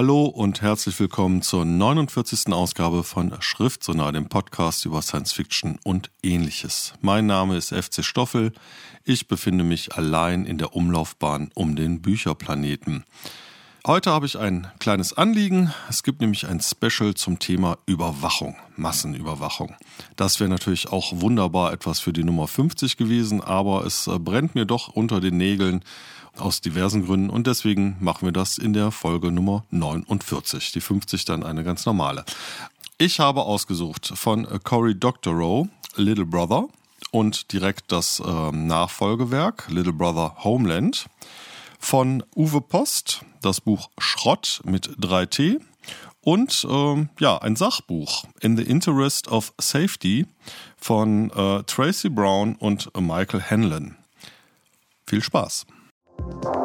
Hallo und herzlich willkommen zur 49. Ausgabe von Schriftsonar, dem Podcast über Science Fiction und ähnliches. Mein Name ist FC Stoffel. Ich befinde mich allein in der Umlaufbahn um den Bücherplaneten. Heute habe ich ein kleines Anliegen. Es gibt nämlich ein Special zum Thema Überwachung, Massenüberwachung. Das wäre natürlich auch wunderbar etwas für die Nummer 50 gewesen, aber es brennt mir doch unter den Nägeln aus diversen Gründen und deswegen machen wir das in der Folge Nummer 49. Die 50 dann eine ganz normale. Ich habe ausgesucht von Cory Doctorow Little Brother und direkt das äh, Nachfolgewerk Little Brother Homeland von Uwe Post, das Buch Schrott mit 3T und äh, ja, ein Sachbuch In the Interest of Safety von äh, Tracy Brown und Michael Hanlon. Viel Spaß! Bye.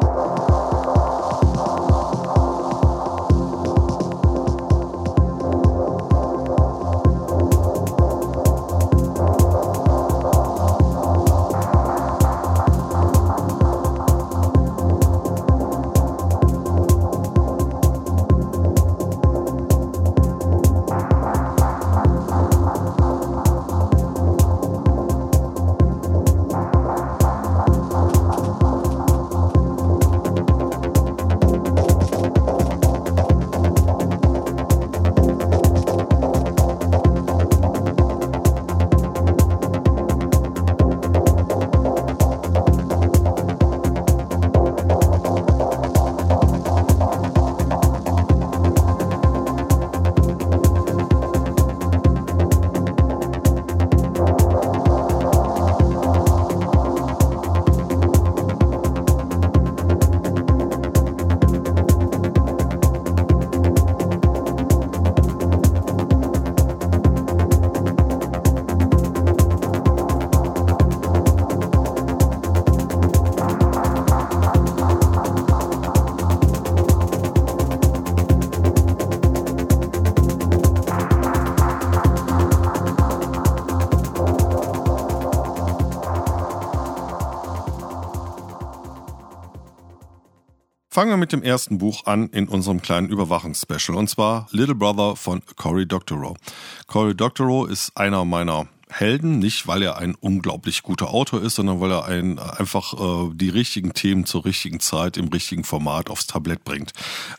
Fangen wir mit dem ersten Buch an in unserem kleinen Überwachungsspecial und zwar Little Brother von Cory Doctorow. Cory Doctorow ist einer meiner Helden, nicht weil er ein unglaublich guter Autor ist, sondern weil er ein, einfach äh, die richtigen Themen zur richtigen Zeit im richtigen Format aufs Tablett bringt.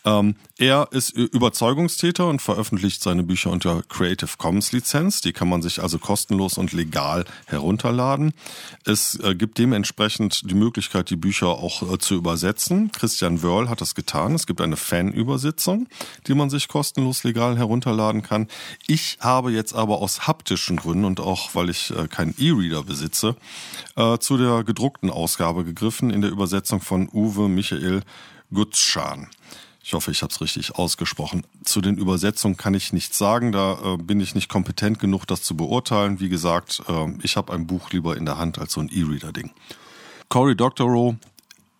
Ähm, er ist Überzeugungstäter und veröffentlicht seine Bücher unter Creative Commons Lizenz. Die kann man sich also kostenlos und legal herunterladen. Es äh, gibt dementsprechend die Möglichkeit, die Bücher auch äh, zu übersetzen. Christian Wörl hat das getan. Es gibt eine Fan-Übersetzung, die man sich kostenlos legal herunterladen kann. Ich habe jetzt aber aus haptischen Gründen und auch weil ich äh, keinen E-Reader besitze, äh, zu der gedruckten Ausgabe gegriffen in der Übersetzung von Uwe Michael Gutschan. Ich hoffe, ich habe es richtig ausgesprochen. Zu den Übersetzungen kann ich nichts sagen, da äh, bin ich nicht kompetent genug, das zu beurteilen. Wie gesagt, äh, ich habe ein Buch lieber in der Hand als so ein E-Reader-Ding. Cory Doctorow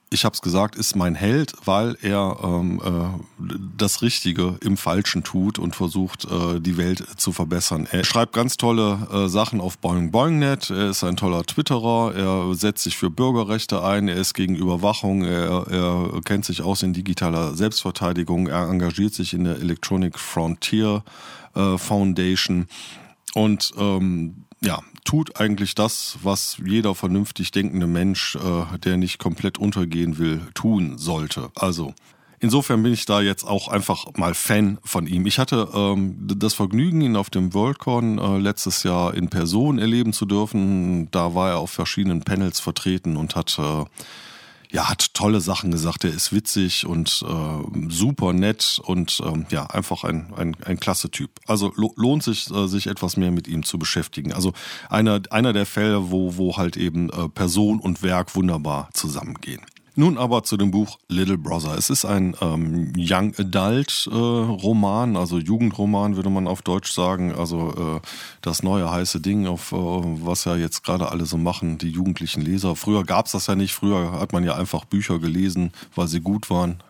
ich habe es gesagt, ist mein Held, weil er ähm, äh, das Richtige im Falschen tut und versucht, äh, die Welt zu verbessern. Er schreibt ganz tolle äh, Sachen auf Boing BoingNet. Er ist ein toller Twitterer. Er setzt sich für Bürgerrechte ein. Er ist gegen Überwachung. Er, er kennt sich aus in digitaler Selbstverteidigung. Er engagiert sich in der Electronic Frontier äh, Foundation und ähm, ja, tut eigentlich das, was jeder vernünftig denkende Mensch, äh, der nicht komplett untergehen will, tun sollte. Also Insofern bin ich da jetzt auch einfach mal Fan von ihm. Ich hatte ähm, das Vergnügen, ihn auf dem Worldcon äh, letztes Jahr in Person erleben zu dürfen. Da war er auf verschiedenen Panels vertreten und hat äh, ja, hat tolle Sachen gesagt. Er ist witzig und äh, super nett und ähm, ja, einfach ein, ein, ein klasse Typ. Also lo lohnt sich, äh, sich etwas mehr mit ihm zu beschäftigen. Also einer, einer der Fälle, wo, wo halt eben äh, Person und Werk wunderbar zusammengehen. Nun aber zu dem Buch Little Brother. Es ist ein ähm, Young Adult äh, Roman, also Jugendroman würde man auf Deutsch sagen. Also äh, das neue heiße Ding, auf äh, was ja jetzt gerade alle so machen, die jugendlichen Leser. Früher gab's das ja nicht. Früher hat man ja einfach Bücher gelesen, weil sie gut waren.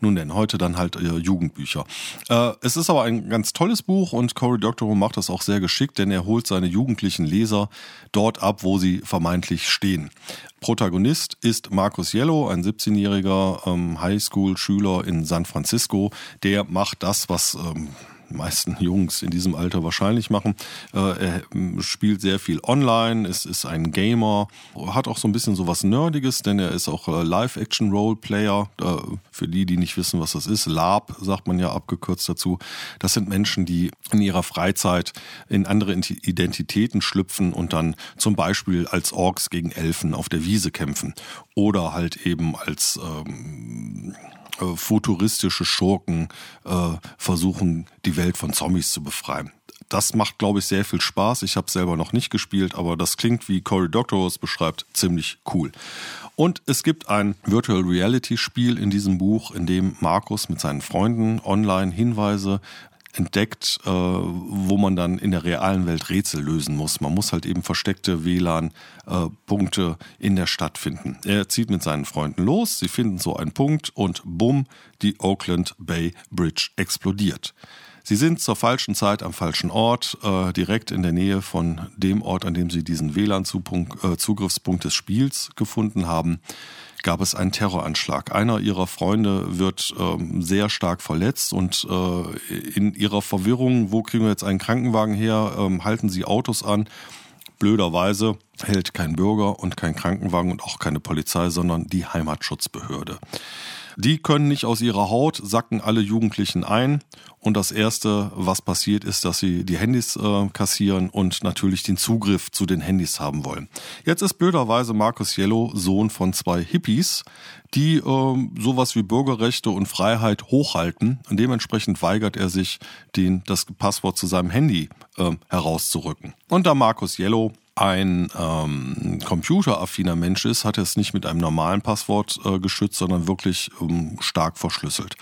nun denn, heute dann halt äh, Jugendbücher. Äh, es ist aber ein ganz tolles Buch und Cory Doctorow macht das auch sehr geschickt, denn er holt seine jugendlichen Leser dort ab, wo sie vermeintlich stehen. Protagonist ist Marcus Yellow, ein 17-jähriger ähm, Highschool-Schüler in San Francisco. Der macht das, was ähm, meisten Jungs in diesem Alter wahrscheinlich machen. Äh, er ähm, spielt sehr viel online, ist, ist ein Gamer, hat auch so ein bisschen so was Nerdiges, denn er ist auch äh, Live-Action-Role-Player. Äh, für die, die nicht wissen, was das ist, LARP sagt man ja abgekürzt dazu. Das sind Menschen, die in ihrer Freizeit in andere Identitäten schlüpfen und dann zum Beispiel als Orks gegen Elfen auf der Wiese kämpfen oder halt eben als ähm, äh, futuristische Schurken äh, versuchen, die Welt von Zombies zu befreien. Das macht, glaube ich, sehr viel Spaß. Ich habe selber noch nicht gespielt, aber das klingt, wie Cory Doctorow es beschreibt, ziemlich cool. Und es gibt ein Virtual Reality Spiel in diesem Buch, in dem Markus mit seinen Freunden online Hinweise entdeckt, äh, wo man dann in der realen Welt Rätsel lösen muss. Man muss halt eben versteckte WLAN-Punkte äh, in der Stadt finden. Er zieht mit seinen Freunden los, sie finden so einen Punkt und bumm, die Oakland Bay Bridge explodiert. Sie sind zur falschen Zeit am falschen Ort, äh, direkt in der Nähe von dem Ort, an dem Sie diesen WLAN-Zugriffspunkt äh, des Spiels gefunden haben gab es einen Terroranschlag. Einer ihrer Freunde wird ähm, sehr stark verletzt und äh, in ihrer Verwirrung, wo kriegen wir jetzt einen Krankenwagen her, ähm, halten sie Autos an. Blöderweise hält kein Bürger und kein Krankenwagen und auch keine Polizei, sondern die Heimatschutzbehörde. Die können nicht aus ihrer Haut, sacken alle Jugendlichen ein. Und das Erste, was passiert, ist, dass sie die Handys äh, kassieren und natürlich den Zugriff zu den Handys haben wollen. Jetzt ist blöderweise Markus Yellow Sohn von zwei Hippies, die äh, sowas wie Bürgerrechte und Freiheit hochhalten. Und dementsprechend weigert er sich, den, das Passwort zu seinem Handy äh, herauszurücken. Und da Markus Yellow ein ähm, computeraffiner Mensch ist, hat er es nicht mit einem normalen Passwort äh, geschützt, sondern wirklich ähm, stark verschlüsselt.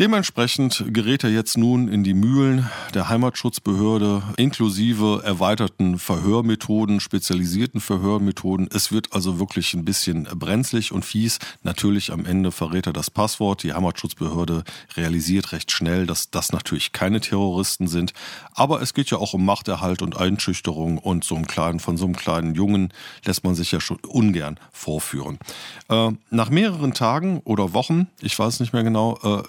Dementsprechend gerät er jetzt nun in die Mühlen der Heimatschutzbehörde inklusive erweiterten Verhörmethoden, spezialisierten Verhörmethoden. Es wird also wirklich ein bisschen brenzlig und fies. Natürlich am Ende verrät er das Passwort. Die Heimatschutzbehörde realisiert recht schnell, dass das natürlich keine Terroristen sind. Aber es geht ja auch um Machterhalt und Einschüchterung und so einem kleinen, von so einem kleinen Jungen lässt man sich ja schon ungern vorführen. Äh, nach mehreren Tagen oder Wochen, ich weiß nicht mehr genau, äh,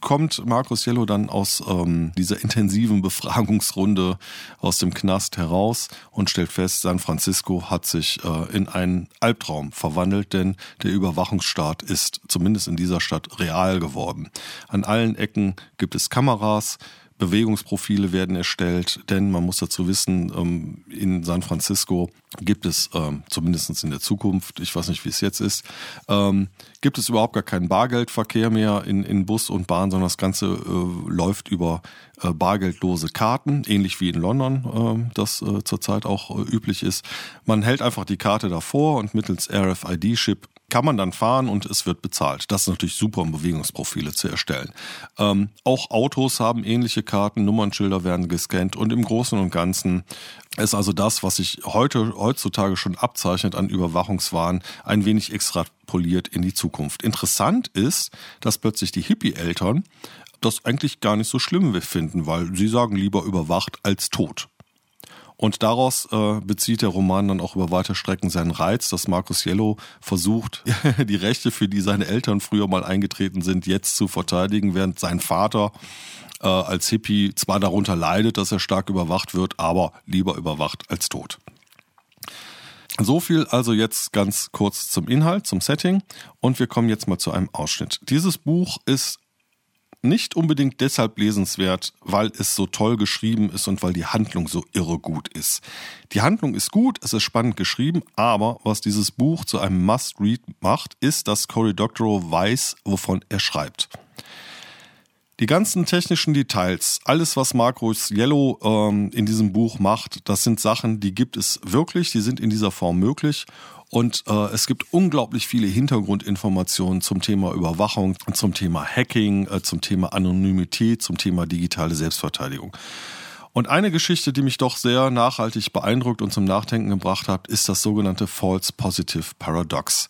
kommt Markus Jello dann aus ähm, dieser intensiven Befragungsrunde aus dem Knast heraus und stellt fest, San Francisco hat sich äh, in einen Albtraum verwandelt, denn der Überwachungsstaat ist zumindest in dieser Stadt real geworden. An allen Ecken gibt es Kameras, Bewegungsprofile werden erstellt, denn man muss dazu wissen, ähm, in San Francisco gibt es ähm, zumindest in der Zukunft, ich weiß nicht, wie es jetzt ist, ähm, gibt es überhaupt gar keinen Bargeldverkehr mehr in, Bus und Bahn, sondern das Ganze äh, läuft über äh, bargeldlose Karten, ähnlich wie in London das äh, zurzeit auch üblich ist. Man hält einfach die Karte davor und mittels RFID-Chip kann man dann fahren und es wird bezahlt. Das ist natürlich super, um Bewegungsprofile zu erstellen. Ähm, auch Autos haben ähnliche Karten, Nummernschilder werden gescannt und im Großen und Ganzen ist also das, was sich heute, heutzutage schon abzeichnet an Überwachungswahn, ein wenig extrapoliert in die Zukunft. Interessant ist, dass plötzlich die Hippie-Eltern das eigentlich gar nicht so schlimm finden, weil sie sagen lieber überwacht als tot. Und daraus äh, bezieht der Roman dann auch über weite Strecken seinen Reiz, dass Markus Yellow versucht, die Rechte, für die seine Eltern früher mal eingetreten sind, jetzt zu verteidigen, während sein Vater äh, als Hippie zwar darunter leidet, dass er stark überwacht wird, aber lieber überwacht als tot. So viel also jetzt ganz kurz zum Inhalt, zum Setting und wir kommen jetzt mal zu einem Ausschnitt. Dieses Buch ist nicht unbedingt deshalb lesenswert, weil es so toll geschrieben ist und weil die Handlung so irre gut ist. Die Handlung ist gut, es ist spannend geschrieben, aber was dieses Buch zu einem Must-Read macht, ist, dass Cory Doctorow weiß, wovon er schreibt. Die ganzen technischen Details, alles was Marcus Yellow ähm, in diesem Buch macht, das sind Sachen, die gibt es wirklich, die sind in dieser Form möglich und äh, es gibt unglaublich viele Hintergrundinformationen zum Thema Überwachung, zum Thema Hacking, äh, zum Thema Anonymität, zum Thema digitale Selbstverteidigung. Und eine Geschichte, die mich doch sehr nachhaltig beeindruckt und zum Nachdenken gebracht hat, ist das sogenannte False Positive Paradox.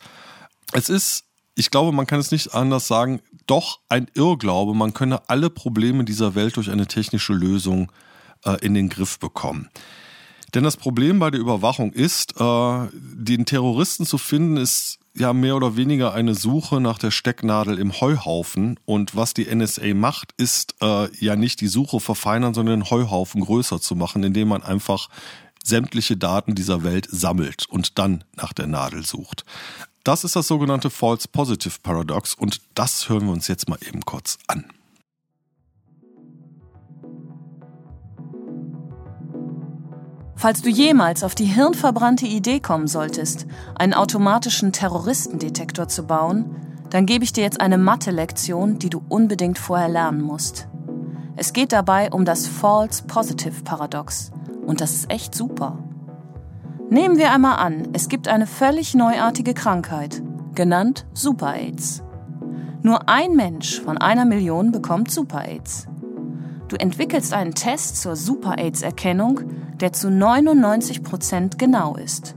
Es ist, ich glaube, man kann es nicht anders sagen, doch ein Irrglaube, man könne alle Probleme dieser Welt durch eine technische Lösung äh, in den Griff bekommen. Denn das Problem bei der Überwachung ist, äh, den Terroristen zu finden, ist ja mehr oder weniger eine Suche nach der Stecknadel im Heuhaufen. Und was die NSA macht, ist äh, ja nicht die Suche verfeinern, sondern den Heuhaufen größer zu machen, indem man einfach sämtliche Daten dieser Welt sammelt und dann nach der Nadel sucht. Das ist das sogenannte False Positive Paradox und das hören wir uns jetzt mal eben kurz an. Falls du jemals auf die hirnverbrannte Idee kommen solltest, einen automatischen Terroristendetektor zu bauen, dann gebe ich dir jetzt eine Mathe-Lektion, die du unbedingt vorher lernen musst. Es geht dabei um das False Positive Paradox. Und das ist echt super. Nehmen wir einmal an, es gibt eine völlig neuartige Krankheit, genannt Super-AIDS. Nur ein Mensch von einer Million bekommt Super-AIDS. Du entwickelst einen Test zur Super-AIDS-Erkennung, der zu 99 Prozent genau ist.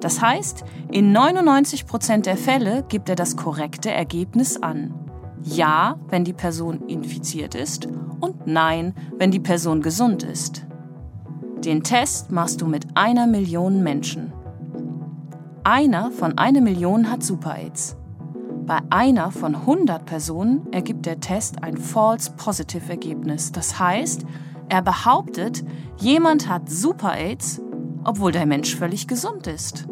Das heißt, in 99 Prozent der Fälle gibt er das korrekte Ergebnis an. Ja, wenn die Person infiziert ist und Nein, wenn die Person gesund ist. Den Test machst du mit einer Million Menschen. Einer von einer Million hat Super-AIDS. Bei einer von 100 Personen ergibt der Test ein False Positive Ergebnis. Das heißt, er behauptet, jemand hat Super-AIDS, obwohl der Mensch völlig gesund ist.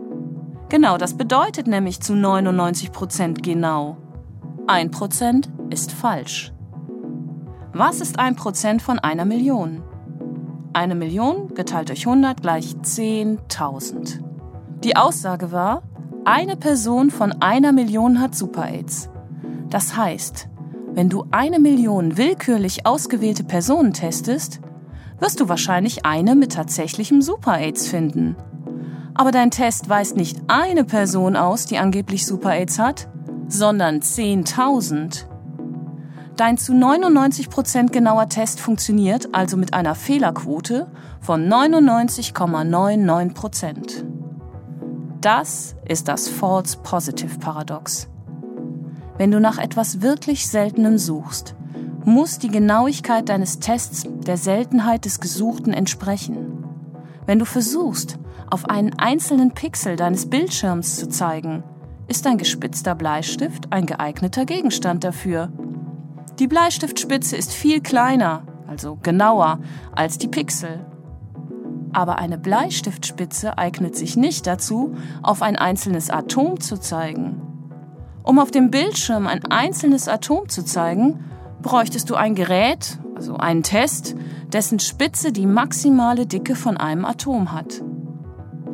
Genau, das bedeutet nämlich zu 99% genau. 1% ist falsch. Was ist 1% von einer Million? Eine Million geteilt durch 100 gleich 10.000. Die Aussage war, eine Person von einer Million hat Super-AIDS. Das heißt, wenn du eine Million willkürlich ausgewählte Personen testest, wirst du wahrscheinlich eine mit tatsächlichem Super-AIDS finden. Aber dein Test weist nicht eine Person aus, die angeblich Super-AIDS hat, sondern 10.000. Dein zu 99% genauer Test funktioniert also mit einer Fehlerquote von 99,99%. Das ist das False Positive Paradox. Wenn du nach etwas wirklich Seltenem suchst, muss die Genauigkeit deines Tests der Seltenheit des Gesuchten entsprechen. Wenn du versuchst, auf einen einzelnen Pixel deines Bildschirms zu zeigen, ist ein gespitzter Bleistift ein geeigneter Gegenstand dafür. Die Bleistiftspitze ist viel kleiner, also genauer, als die Pixel aber eine Bleistiftspitze eignet sich nicht dazu, auf ein einzelnes Atom zu zeigen. Um auf dem Bildschirm ein einzelnes Atom zu zeigen, bräuchtest du ein Gerät, also einen Test, dessen Spitze die maximale Dicke von einem Atom hat.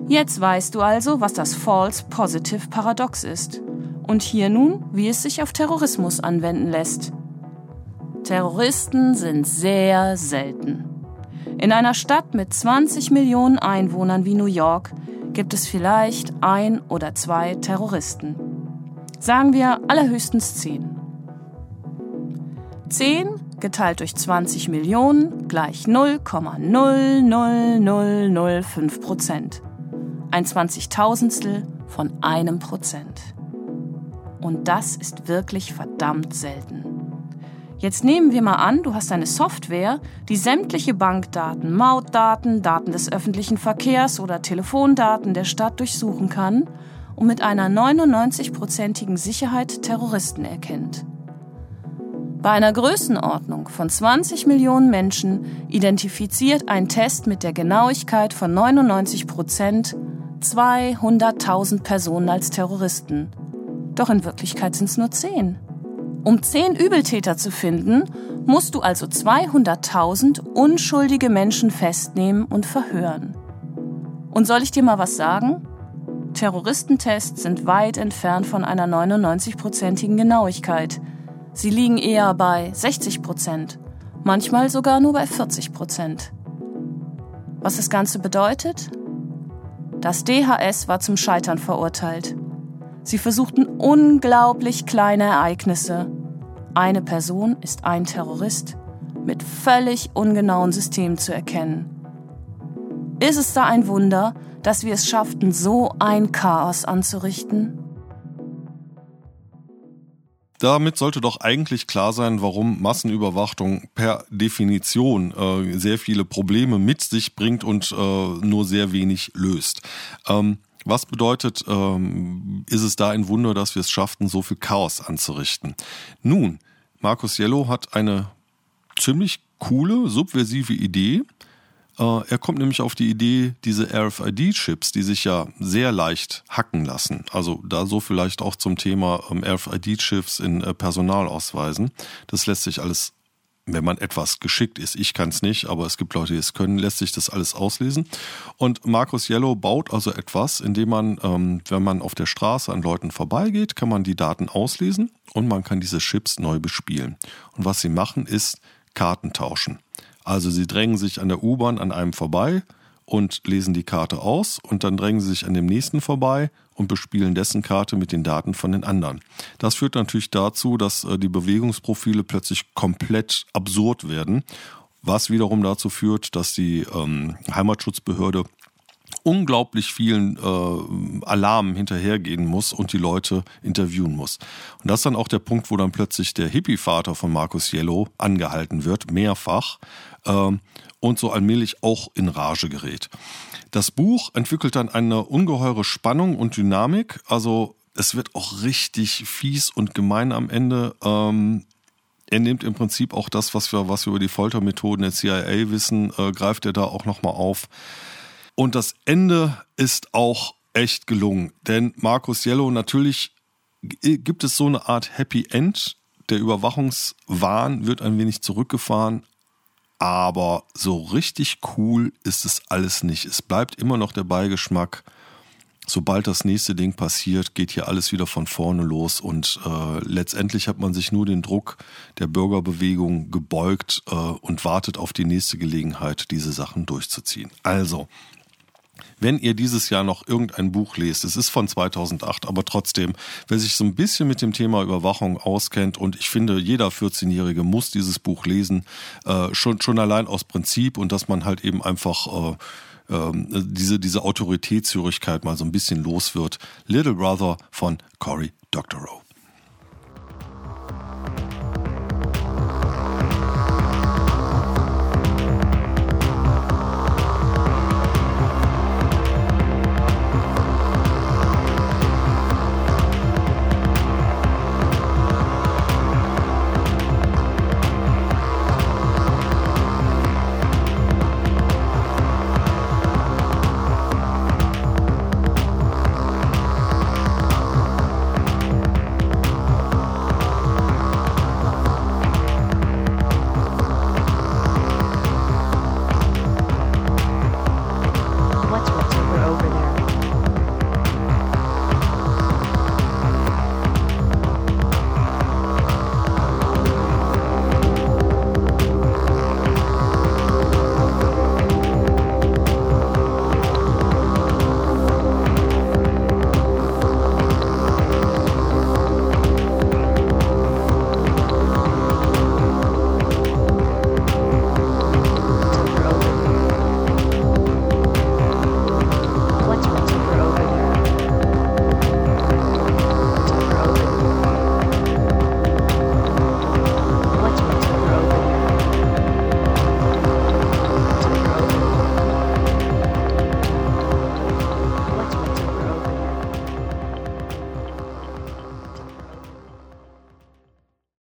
Jetzt weißt du also, was das False Positive Paradox ist. Und hier nun, wie es sich auf Terrorismus anwenden lässt. Terroristen sind sehr selten. In einer Stadt mit 20 Millionen Einwohnern wie New York gibt es vielleicht ein oder zwei Terroristen. Sagen wir allerhöchstens 10. 10 geteilt durch 20 Millionen gleich 0,00005 Prozent. Ein Zwanzigtausendstel von einem Prozent. Und das ist wirklich verdammt selten. Jetzt nehmen wir mal an, du hast eine Software, die sämtliche Bankdaten, Mautdaten, Daten des öffentlichen Verkehrs oder Telefondaten der Stadt durchsuchen kann und mit einer 99-prozentigen Sicherheit Terroristen erkennt. Bei einer Größenordnung von 20 Millionen Menschen identifiziert ein Test mit der Genauigkeit von 99 Prozent 200.000 Personen als Terroristen. Doch in Wirklichkeit sind es nur 10. Um zehn Übeltäter zu finden, musst du also 200.000 unschuldige Menschen festnehmen und verhören. Und soll ich dir mal was sagen? Terroristentests sind weit entfernt von einer 99-prozentigen Genauigkeit. Sie liegen eher bei 60 Prozent, manchmal sogar nur bei 40 Prozent. Was das Ganze bedeutet? Das DHS war zum Scheitern verurteilt. Sie versuchten unglaublich kleine Ereignisse. Eine Person ist ein Terrorist mit völlig ungenauen Systemen zu erkennen. Ist es da ein Wunder, dass wir es schafften, so ein Chaos anzurichten? damit sollte doch eigentlich klar sein, warum Massenüberwachung per Definition äh, sehr viele Probleme mit sich bringt und äh, nur sehr wenig löst. Ähm, was bedeutet, ähm, ist es da ein Wunder, dass wir es schafften, so viel Chaos anzurichten? Nun, Markus Yellow hat eine ziemlich coole, subversive Idee. Äh, er kommt nämlich auf die Idee, diese RFID-Chips, die sich ja sehr leicht hacken lassen. Also da so vielleicht auch zum Thema ähm, RFID-Chips in äh, Personalausweisen. Das lässt sich alles wenn man etwas geschickt ist, ich kann es nicht, aber es gibt Leute, die es können, lässt sich das alles auslesen. Und Markus Yellow baut also etwas, indem man, ähm, wenn man auf der Straße an Leuten vorbeigeht, kann man die Daten auslesen und man kann diese Chips neu bespielen. Und was sie machen, ist Karten tauschen. Also sie drängen sich an der U-Bahn an einem vorbei und lesen die Karte aus und dann drängen sie sich an dem nächsten vorbei und bespielen dessen Karte mit den Daten von den anderen. Das führt natürlich dazu, dass äh, die Bewegungsprofile plötzlich komplett absurd werden, was wiederum dazu führt, dass die ähm, Heimatschutzbehörde unglaublich vielen äh, Alarmen hinterhergehen muss und die Leute interviewen muss. Und das ist dann auch der Punkt, wo dann plötzlich der Hippie-Vater von Markus Yellow angehalten wird, mehrfach, äh, und so allmählich auch in Rage gerät. Das Buch entwickelt dann eine ungeheure Spannung und Dynamik, also es wird auch richtig fies und gemein am Ende. Ähm, er nimmt im Prinzip auch das, was wir, was wir über die Foltermethoden der CIA wissen, äh, greift er da auch nochmal auf. Und das Ende ist auch echt gelungen. Denn Markus Yellow, natürlich gibt es so eine Art Happy End. Der Überwachungswahn wird ein wenig zurückgefahren. Aber so richtig cool ist es alles nicht. Es bleibt immer noch der Beigeschmack. Sobald das nächste Ding passiert, geht hier alles wieder von vorne los und äh, letztendlich hat man sich nur den Druck der Bürgerbewegung gebeugt äh, und wartet auf die nächste Gelegenheit, diese Sachen durchzuziehen. Also, wenn ihr dieses Jahr noch irgendein Buch lest, es ist von 2008, aber trotzdem, wer sich so ein bisschen mit dem Thema Überwachung auskennt und ich finde, jeder 14-Jährige muss dieses Buch lesen, äh, schon, schon allein aus Prinzip und dass man halt eben einfach äh, äh, diese, diese Autoritätshörigkeit mal so ein bisschen los wird. Little Brother von Cory Doctorow.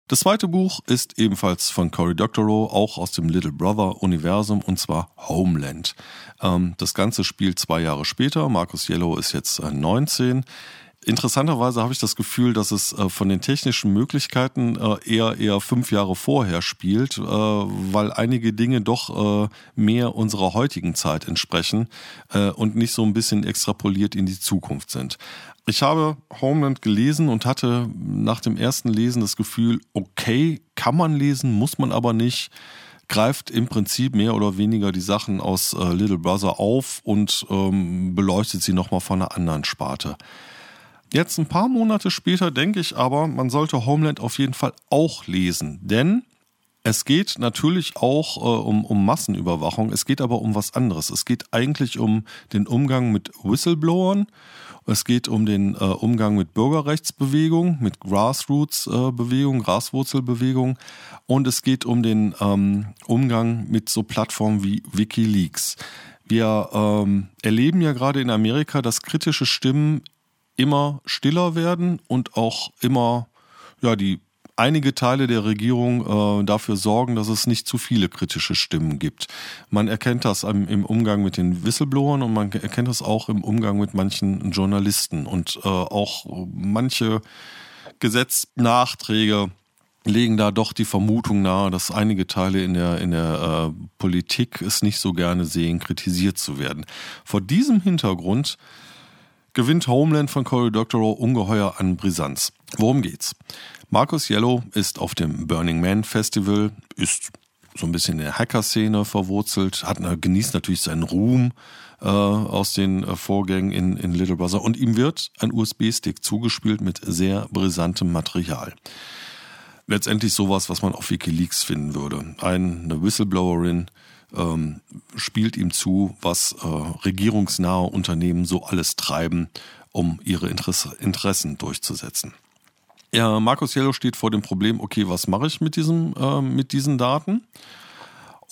Das zweite Buch ist ebenfalls von Cory Doctorow, auch aus dem Little Brother Universum, und zwar Homeland. Ähm, das Ganze spielt zwei Jahre später. Marcus Yellow ist jetzt 19. Äh, Interessanterweise habe ich das Gefühl, dass es äh, von den technischen Möglichkeiten äh, eher eher fünf Jahre vorher spielt, weil einige Dinge doch mehr unserer heutigen Zeit entsprechen und nicht so ein bisschen extrapoliert in die Zukunft sind. Ich habe Homeland gelesen und hatte nach dem ersten Lesen das Gefühl, okay, kann man lesen, muss man aber nicht greift im Prinzip mehr oder weniger die Sachen aus äh, Little Brother auf und ähm, beleuchtet sie nochmal von einer anderen Sparte. Jetzt ein paar Monate später denke ich aber, man sollte Homeland auf jeden Fall auch lesen, denn Es geht natürlich auch äh, um, um Massenüberwachung, es geht aber um was anderes. Es geht eigentlich um den Umgang mit Whistleblowern, es geht um den äh, Umgang mit Bürgerrechtsbewegung, mit Grassroots-Bewegung, äh, Graswurzelbewegung und es geht um den ähm, Umgang mit so Plattformen wie Wikileaks. Wir ähm, erleben ja gerade in Amerika, dass kritische Stimmen immer stiller werden und auch immer ja die einige Teile der Regierung äh, dafür sorgen, dass es nicht zu viele kritische Stimmen gibt. Man erkennt das im, im Umgang mit den Whistleblowern und man erkennt das auch im Umgang mit manchen Journalisten und äh, auch manche Gesetznachträge legen da doch die Vermutung nahe, dass einige Teile in der, in der äh, Politik es nicht so gerne sehen, kritisiert zu werden. Vor diesem Hintergrund gewinnt Homeland von Cory Doctorow ungeheuer an Brisanz. Worum geht's? Marcus Yellow ist auf dem Burning Man Festival, ist so ein bisschen in der Hacker-Szene verwurzelt, hat, genießt natürlich seinen Ruhm äh, aus den äh, Vorgängen in, in Little Brother und ihm wird ein USB-Stick zugespielt mit sehr brisantem Material. Letztendlich sowas, was man auf Wikileaks finden würde. Eine Whistleblowerin ähm, spielt ihm zu, was äh, regierungsnahe Unternehmen so alles treiben, um ihre Interesse, Interessen durchzusetzen. Ja, Markus Jello steht vor dem Problem, okay, was mache ich mit, diesem, äh, mit diesen Daten?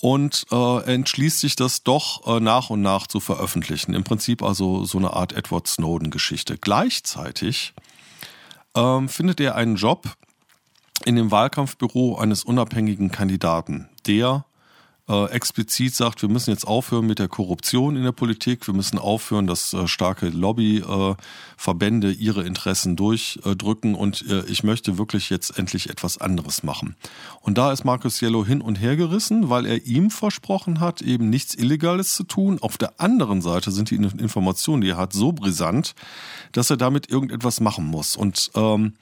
Und äh, entschließt sich das doch äh, nach und nach zu veröffentlichen. Im Prinzip also so eine Art Edward Snowden-Geschichte. Gleichzeitig ähm, findet er einen Job in dem Wahlkampfbüro eines unabhängigen Kandidaten, der äh, explizit sagt, wir müssen jetzt aufhören mit der Korruption in der Politik, wir müssen aufhören, dass äh, starke Lobbyverbände äh, ihre Interessen durchdrücken und äh, ich möchte wirklich jetzt endlich etwas anderes machen. Und da ist Markus Yellow hin und her gerissen, weil er ihm versprochen hat, eben nichts Illegales zu tun. Auf der anderen Seite sind die Informationen, die er hat, so brisant, dass er damit irgendetwas machen muss. Und ähm,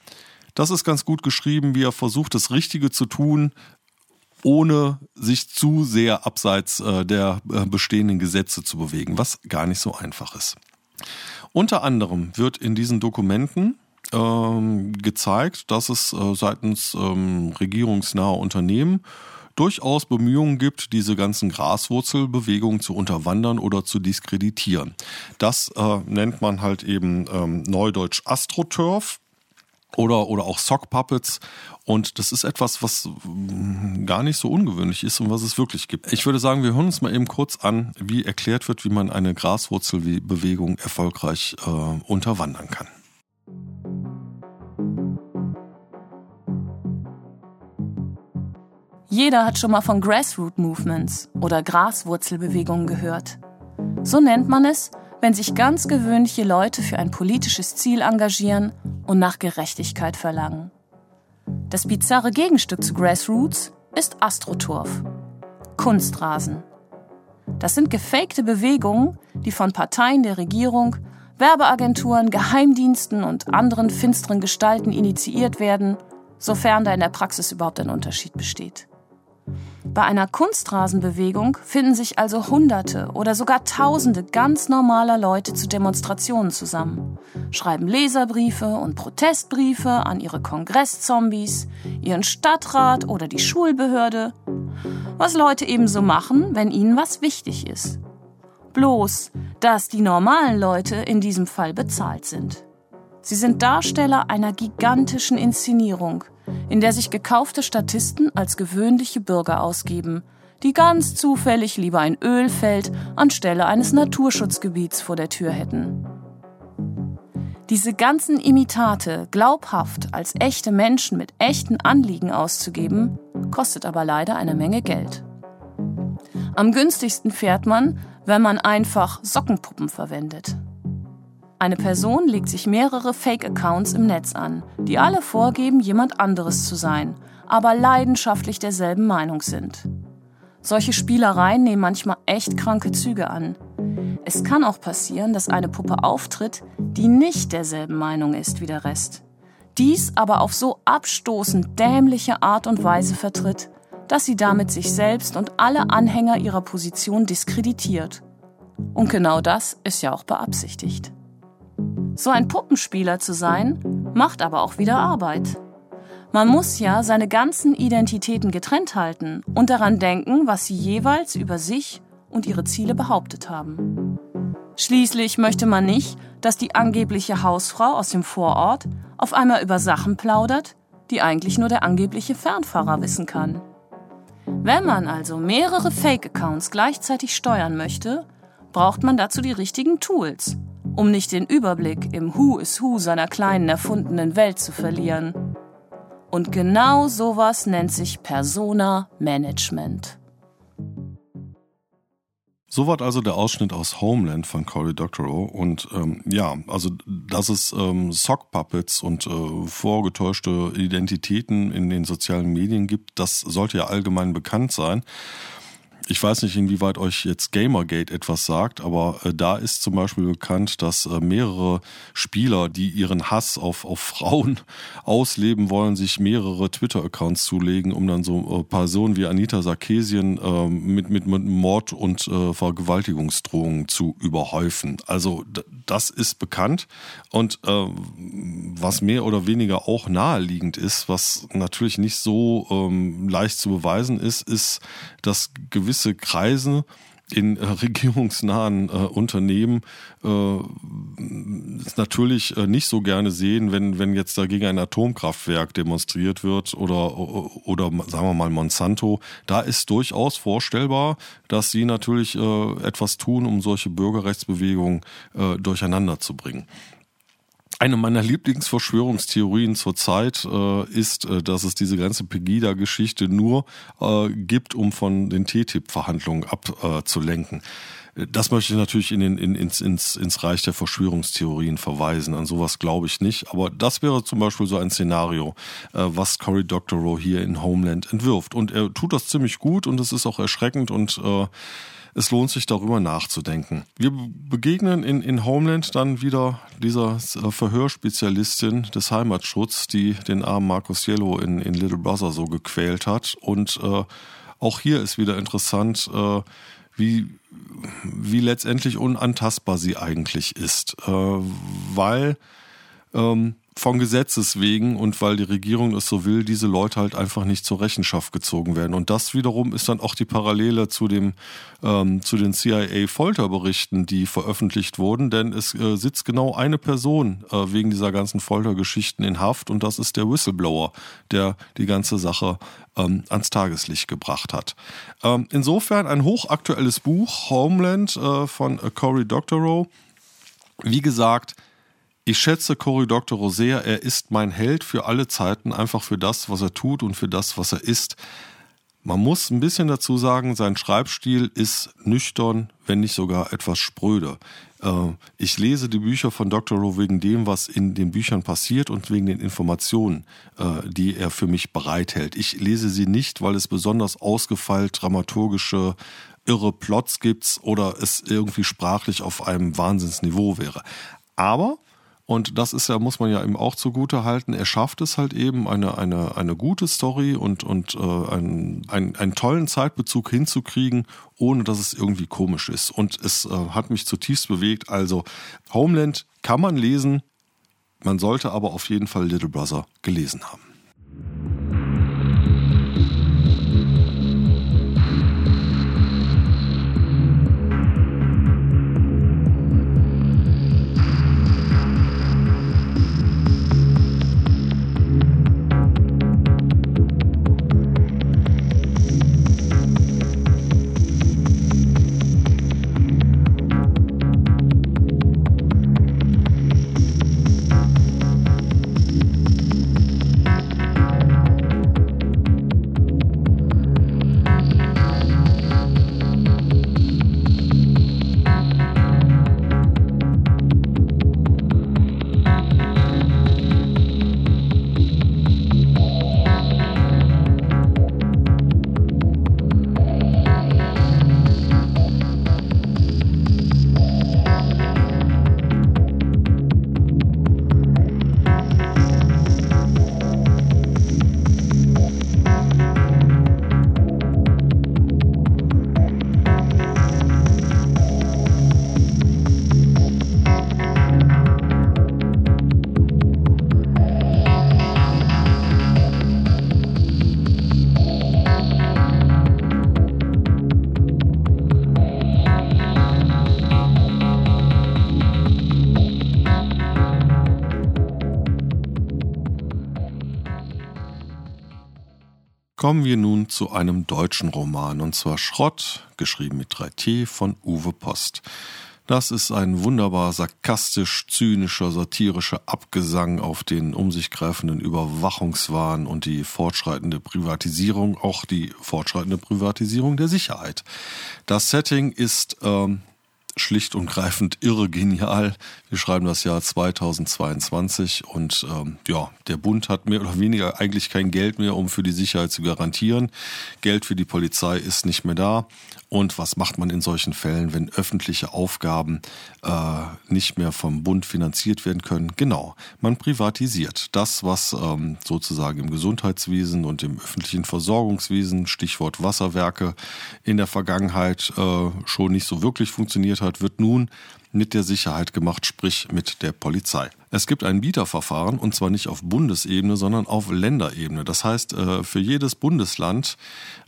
das ist ganz gut geschrieben, wie er versucht, das Richtige zu tun, ohne sich zu sehr abseits äh, der äh, bestehenden Gesetze zu bewegen, was gar nicht so einfach ist. Unter anderem wird in diesen Dokumenten ähm, gezeigt, dass es äh, seitens ähm, regierungsnaher Unternehmen durchaus Bemühungen gibt, diese ganzen Graswurzelbewegungen zu unterwandern oder zu diskreditieren. Das äh, nennt man halt eben ähm, neudeutsch AstroTurf oder, oder auch Sock Puppets. Und das ist etwas, was mm, gar nicht so ungewöhnlich ist und was es wirklich gibt. Ich würde sagen, wir hören uns mal eben kurz an, wie erklärt wird, wie man eine Graswurzelbewegung erfolgreich äh, unterwandern kann. Jeder hat schon mal von Grassroot Movements oder Graswurzelbewegungen gehört. So nennt man es, wenn sich ganz gewöhnliche Leute für ein politisches Ziel engagieren und nach Gerechtigkeit verlangen. Das bizarre Gegenstück zu Grassroots ist Astroturf. Kunstrasen. Das sind gefakte Bewegungen, die von Parteien der Regierung, Werbeagenturen, Geheimdiensten und anderen finsteren Gestalten initiiert werden, sofern da in der Praxis überhaupt ein Unterschied besteht. Bei einer Kunstrasenbewegung finden sich also Hunderte oder sogar Tausende ganz normaler Leute zu Demonstrationen zusammen, schreiben Leserbriefe und Protestbriefe an ihre Kongresszombies, ihren Stadtrat oder die Schulbehörde, was Leute eben so machen, wenn ihnen was wichtig ist. Bloß, dass die normalen Leute in diesem Fall bezahlt sind. Sie sind Darsteller einer gigantischen Inszenierung, in der sich gekaufte Statisten als gewöhnliche Bürger ausgeben, die ganz zufällig lieber ein Ölfeld anstelle eines Naturschutzgebiets vor der Tür hätten. Diese ganzen Imitate glaubhaft als echte Menschen mit echten Anliegen auszugeben, kostet aber leider eine Menge Geld. Am günstigsten fährt man, wenn man einfach Sockenpuppen verwendet. Eine Person legt sich mehrere Fake-Accounts im Netz an, die alle vorgeben, jemand anderes zu sein, aber leidenschaftlich derselben Meinung sind. Solche Spielereien nehmen manchmal echt kranke Züge an. Es kann auch passieren, dass eine Puppe auftritt, die nicht derselben Meinung ist wie der Rest. Dies aber auf so abstoßend dämliche Art und Weise vertritt, dass sie damit sich selbst und alle Anhänger ihrer Position diskreditiert. Und genau das ist ja auch beabsichtigt. So ein Puppenspieler zu sein, macht aber auch wieder Arbeit. Man muss ja seine ganzen Identitäten getrennt halten und daran denken, was sie jeweils über sich und ihre Ziele behauptet haben. Schließlich möchte man nicht, dass die angebliche Hausfrau aus dem Vorort auf einmal über Sachen plaudert, die eigentlich nur der angebliche Fernfahrer wissen kann. Wenn man also mehrere Fake-Accounts gleichzeitig steuern möchte, braucht man dazu die richtigen Tools, um nicht den Überblick im Who is Who seiner kleinen erfundenen Welt zu verlieren. Und genau sowas nennt sich Persona Management. Soweit also der Ausschnitt aus Homeland von Cory Doctorow. Und ähm, ja, also dass es ähm, Sock Puppets und äh, vorgetäuschte Identitäten in den sozialen Medien gibt, das sollte ja allgemein bekannt sein ich weiß nicht, inwieweit euch jetzt Gamergate etwas sagt, aber äh, da ist zum Beispiel bekannt, dass äh, mehrere Spieler, die ihren Hass auf, auf Frauen ausleben wollen, sich mehrere Twitter-Accounts zulegen, um dann so äh, Personen wie Anita Sarkeesien äh, mit, mit, mit Mord und äh, Vergewaltigungsdrohungen zu überhäufen. Also das ist bekannt und äh, was mehr oder weniger auch naheliegend ist, was natürlich nicht so ähm, leicht zu beweisen ist, ist, dass gewisse gewisse Kreise in äh, regierungsnahen äh, Unternehmen äh, natürlich äh, nicht so gerne sehen, wenn, wenn jetzt dagegen ein Atomkraftwerk demonstriert wird oder, oder sagen wir mal Monsanto. Da ist durchaus vorstellbar, dass sie natürlich äh, etwas tun, um solche Bürgerrechtsbewegungen äh, durcheinander zu bringen. Eine meiner Lieblingsverschwörungstheorien zurzeit äh, ist, äh, dass es diese ganze Pegida-Geschichte nur äh, gibt, um von den TTIP-Verhandlungen abzulenken. Äh, das möchte ich natürlich in den, in, ins, ins, ins Reich der Verschwörungstheorien verweisen. An sowas glaube ich nicht. Aber das wäre zum Beispiel so ein Szenario, äh, was Cory Doctorow hier in Homeland entwirft. Und er tut das ziemlich gut und es ist auch erschreckend und äh, es lohnt sich darüber nachzudenken. Wir begegnen in, in Homeland dann wieder dieser äh, Verhörspezialistin des Heimatsschutz, die den armen Markus Yellow in, in Little Brother so gequält hat. Und äh, auch hier ist wieder interessant, äh, wie, wie letztendlich unantastbar sie eigentlich ist. Äh, weil ähm, von Gesetzes wegen und weil die Regierung es so will, diese Leute halt einfach nicht zur Rechenschaft gezogen werden. Und das wiederum ist dann auch die Parallele zu dem ähm, zu den CIA-Folterberichten, die veröffentlicht wurden, denn es äh, sitzt genau eine Person äh, wegen dieser ganzen Foltergeschichten in Haft und das ist der Whistleblower, der die ganze Sache ähm, ans Tageslicht gebracht hat. Ähm, insofern ein hochaktuelles Buch, Homeland äh, von Cory Doctorow. Wie gesagt, ich schätze Cory Doctorow sehr. Er ist mein Held für alle Zeiten, einfach für das, was er tut und für das, was er ist. Man muss ein bisschen dazu sagen, sein Schreibstil ist nüchtern, wenn nicht sogar etwas spröde. Äh, ich lese die Bücher von Dr. Rowe wegen dem, was in den Büchern passiert und wegen den Informationen, äh, die er für mich bereithält. Ich lese sie nicht, weil es besonders ausgefeilt dramaturgische irre Plots gibt oder es irgendwie sprachlich auf einem Wahnsinnsniveau wäre. Aber und das ist ja, muss man ja ihm auch zugute halten. Er schafft es halt eben, eine, eine, eine gute Story und, und äh, einen, einen, einen tollen Zeitbezug hinzukriegen, ohne dass es irgendwie komisch ist. Und es äh, hat mich zutiefst bewegt. Also Homeland kann man lesen, man sollte aber auf jeden Fall Little Brother gelesen haben. Kommen wir nun zu einem deutschen Roman, und zwar Schrott, geschrieben mit 3T von Uwe Post. Das ist ein wunderbar sarkastisch, zynischer, satirischer Abgesang auf den um sich greifenden Überwachungswahn und die fortschreitende Privatisierung, auch die fortschreitende Privatisierung der Sicherheit. Das Setting ist ähm, schlicht und greifend irre genial. Wir schreiben das Jahr 2022 und ähm, ja, der Bund hat mehr oder weniger eigentlich kein Geld mehr, um für die Sicherheit zu garantieren. Geld für die Polizei ist nicht mehr da. Und was macht man in solchen Fällen, wenn öffentliche Aufgaben äh, nicht mehr vom Bund finanziert werden können? Genau, man privatisiert. Das, was ähm, sozusagen im Gesundheitswesen und im öffentlichen Versorgungswesen, Stichwort Wasserwerke, in der Vergangenheit äh, schon nicht so wirklich funktioniert hat, wird nun mit der Sicherheit gemacht, sprich mit der Polizei. Es gibt ein Bieterverfahren und zwar nicht auf Bundesebene, sondern auf Länderebene. Das heißt, äh, für jedes Bundesland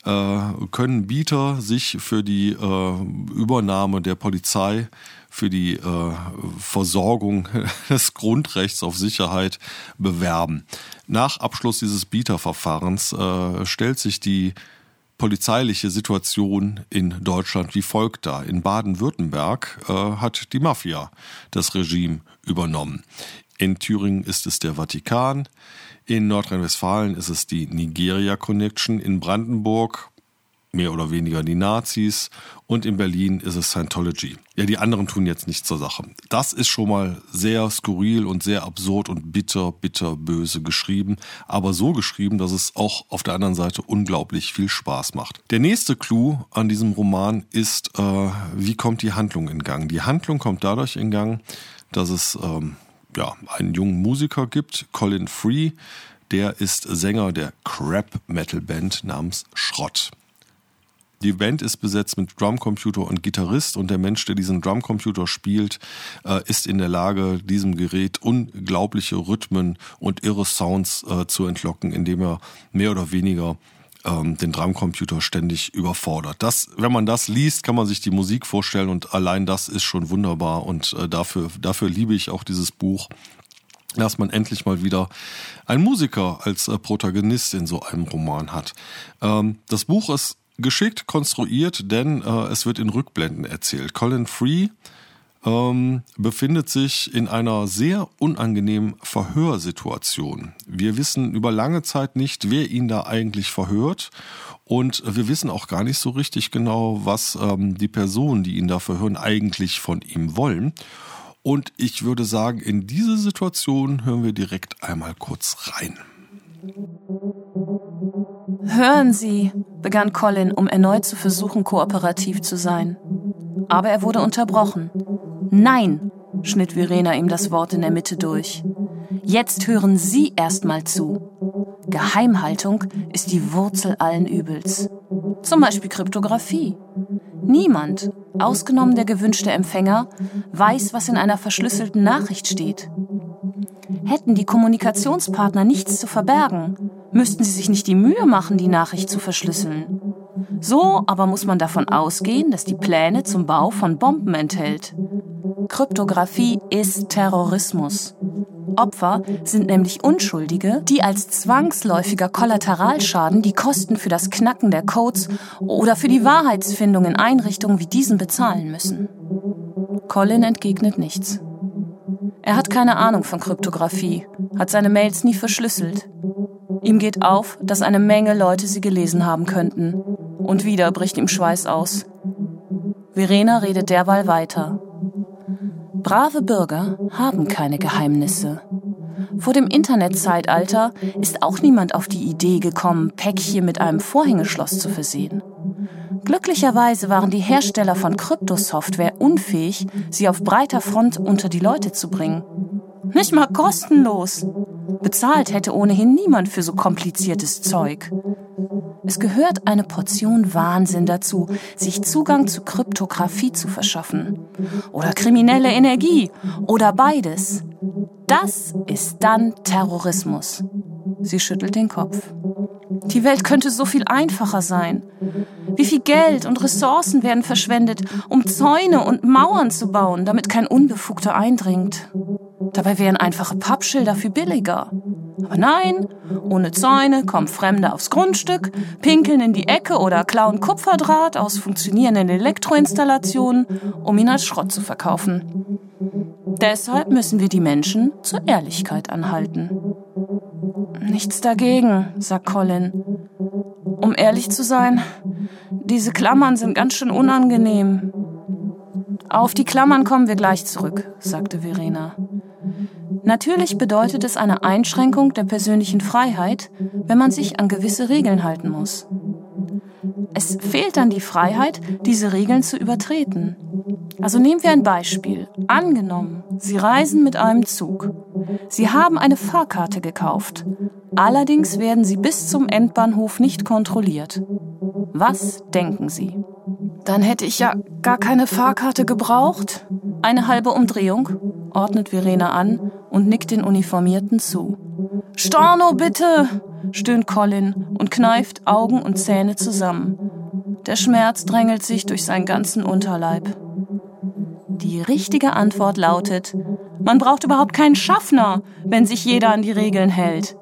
äh, können Bieter sich für die äh, Übernahme der Polizei für die Versorgung des Grundrechts auf Sicherheit bewerben. Nach Abschluss dieses Bieterverfahrens stellt sich die polizeiliche Situation in Deutschland wie folgt dar. In Baden-Württemberg äh, hat die Mafia das Regime übernommen. In Thüringen ist es der Vatikan. In Nordrhein-Westfalen ist es die Nigeria Connection. In Brandenburg mehr oder weniger die Nazis und in Berlin ist es Scientology. Ja, die anderen tun jetzt nichts zur Sache. Das ist schon mal sehr skurril und sehr absurd und bitter, bitter böse geschrieben, aber so geschrieben, dass es auch auf der anderen Seite unglaublich viel Spaß macht. Der nächste Clou an diesem Roman ist, äh, wie kommt die Handlung in Gang? Die Handlung kommt dadurch in Gang, dass es ähm, ja, einen jungen Musiker gibt, Colin Free, der ist Sänger der Crap-Metal-Band namens Schrott. Die Band ist besetzt mit Drumcomputer und Gitarrist und der Mensch, der diesen Drumcomputer spielt, äh, ist in der Lage, diesem Gerät unglaubliche Rhythmen und irre Sounds äh, zu entlocken, indem er mehr oder weniger ähm, den Drumcomputer ständig überfordert. Das, wenn man das liest, kann man sich die Musik vorstellen und allein das ist schon wunderbar und äh, dafür, dafür liebe ich auch dieses Buch dass man endlich mal wieder einen Musiker als Protagonist in so einem Roman hat. Ähm, das Buch ist geschickt konstruiert, denn äh, es wird in Rückblenden erzählt. Colin Free ähm, befindet sich in einer sehr unangenehmen Verhörsituation. Wir wissen über lange Zeit nicht, wer ihn da eigentlich verhört. Und wir wissen auch gar nicht so richtig genau, was ähm, die Personen, die ihn da verhören, eigentlich von ihm wollen. Und ich würde sagen, in diese Situation hören wir direkt einmal kurz rein. Hören Sie, begann Colin, um erneut zu versuchen, kooperativ zu sein. Aber er wurde unterbrochen. Nein, schnitt Verena ihm das Wort in der Mitte durch. Jetzt hören Sie erst mal zu. Geheimhaltung ist die Wurzel allen Übels. Zum Beispiel Kryptographie. Niemand, ausgenommen der gewünschte Empfänger, weiß, was in einer verschlüsselten Nachricht steht. Hätten die Kommunikationspartner nichts zu verbergen, müssten sie sich nicht die Mühe machen, die Nachricht zu verschlüsseln. So aber muss man davon ausgehen, dass die Pläne zum Bau von Bomben enthält. Kryptographie ist Terrorismus. Opfer sind nämlich Unschuldige, die als zwangsläufiger Kollateralschaden die Kosten für das Knacken der Codes oder für die Wahrheitsfindung in Einrichtungen wie diesen bezahlen müssen. Colin entgegnet nichts. Er hat keine Ahnung von Kryptographie, hat seine Mails nie verschlüsselt. Ihm geht auf, dass eine Menge Leute sie gelesen haben könnten. Und wieder bricht ihm Schweiß aus. Verena redet derweil weiter. Brave Bürger haben keine Geheimnisse. Vor dem Internetzeitalter ist auch niemand auf die Idee gekommen, Päckchen mit einem Vorhängeschloss zu versehen. Glücklicherweise waren die Hersteller von Kryptosoftware unfähig, sie auf breiter Front unter die Leute zu bringen. Nicht mal kostenlos. Bezahlt hätte ohnehin niemand für so kompliziertes Zeug. Es gehört eine Portion Wahnsinn dazu, sich Zugang zu Kryptographie zu verschaffen. Oder kriminelle Energie. Oder beides. Das ist dann Terrorismus. Sie schüttelt den Kopf. Die Welt könnte so viel einfacher sein. Wie viel Geld und Ressourcen werden verschwendet, um Zäune und Mauern zu bauen, damit kein Unbefugter eindringt. Dabei wären einfache Pappschilder viel billiger. Aber nein, ohne Zäune kommen Fremde aufs Grundstück, pinkeln in die Ecke oder klauen Kupferdraht aus funktionierenden Elektroinstallationen, um ihn als Schrott zu verkaufen. Deshalb müssen wir die Menschen zur Ehrlichkeit anhalten. Nichts dagegen, sagt Colin. Um ehrlich zu sein, diese Klammern sind ganz schön unangenehm. Auf die Klammern kommen wir gleich zurück, sagte Verena. Natürlich bedeutet es eine Einschränkung der persönlichen Freiheit, wenn man sich an gewisse Regeln halten muss. Es fehlt dann die Freiheit, diese Regeln zu übertreten. Also nehmen wir ein Beispiel. Angenommen, Sie reisen mit einem Zug. Sie haben eine Fahrkarte gekauft. Allerdings werden Sie bis zum Endbahnhof nicht kontrolliert. Was denken Sie? Dann hätte ich ja gar keine Fahrkarte gebraucht. Eine halbe Umdrehung, ordnet Verena an und nickt den Uniformierten zu. Storno, bitte! stöhnt Colin und kneift Augen und Zähne zusammen. Der Schmerz drängelt sich durch seinen ganzen Unterleib. Die richtige Antwort lautet, man braucht überhaupt keinen Schaffner, wenn sich jeder an die Regeln hält.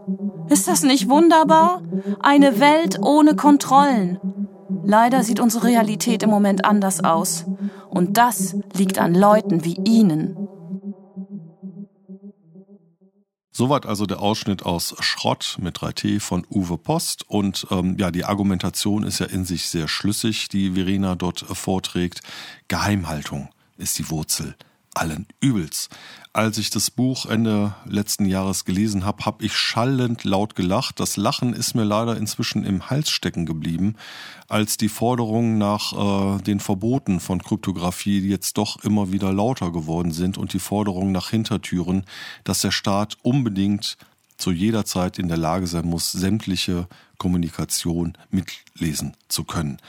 Ist das nicht wunderbar? Eine Welt ohne Kontrollen. Leider sieht unsere Realität im Moment anders aus. Und das liegt an Leuten wie Ihnen. Soweit also der Ausschnitt aus Schrott mit 3T von Uwe Post. Und ähm, ja, die Argumentation ist ja in sich sehr schlüssig, die Verena dort vorträgt. Geheimhaltung ist die Wurzel allen Übels. Als ich das Buch Ende letzten Jahres gelesen habe, habe ich schallend laut gelacht. Das Lachen ist mir leider inzwischen im Hals stecken geblieben, als die Forderungen nach äh, den Verboten von Kryptographie jetzt doch immer wieder lauter geworden sind und die Forderungen nach Hintertüren, dass der Staat unbedingt zu jeder Zeit in der Lage sein muss, sämtliche Kommunikation mitlesen zu können.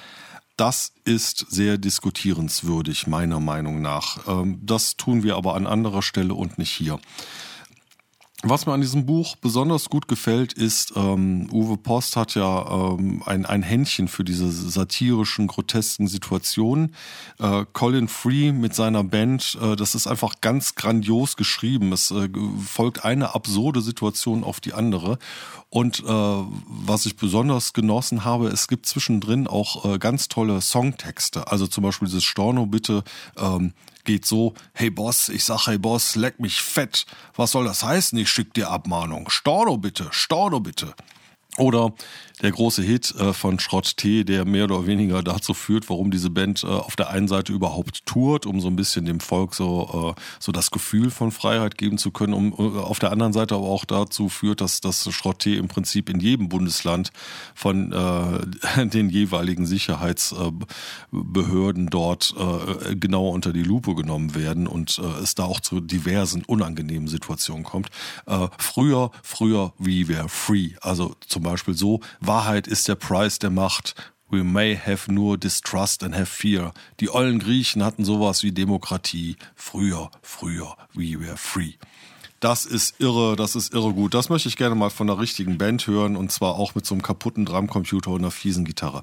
Das ist sehr diskutierenswürdig, meiner Meinung nach. Ähm, das tun wir aber an anderer Stelle und nicht hier. Was mir an diesem Buch besonders gut gefällt, ist, ähm, Uwe Post hat ja ähm, ein, ein Händchen für diese satirischen, grotesken Situationen. Äh, Colin Free mit seiner Band, äh, das ist einfach ganz grandios geschrieben. Es äh, folgt eine absurde Situation auf die andere. Und äh, was ich besonders genossen habe, es gibt zwischendrin auch äh, ganz tolle Songtexte. Also zum Beispiel dieses Storno bitte. Ähm, geht so, hey Boss, ich sag, hey Boss, leck mich fett. Was soll das heißen? Ich schick dir Abmahnung. Storno bitte, Storno bitte. Oder der große Hit äh, von Schrott T, der mehr oder weniger dazu führt, warum diese Band äh, auf der einen Seite überhaupt tourt, um so ein bisschen dem Volk so, äh, so das Gefühl von Freiheit geben zu können, um auf der anderen Seite aber auch dazu führt, dass das Schrott T im Prinzip in jedem Bundesland von äh, den jeweiligen Sicherheitsbehörden dort äh, genauer unter die Lupe genommen werden und äh, es da auch zu diversen unangenehmen Situationen kommt. Früher, früher, we were free. Also zum Beispiel so, Wahrheit ist der Preis der Macht. We may have nur distrust and have fear. Die ollen Griechen hatten sowas wie Demokratie. Früher, früher, we were free. Das ist irre, das ist irre gut. Das möchte ich gerne mal von der richtigen Band hören und zwar auch mit so einem kaputten Drumcomputer und einer fiesen Gitarre.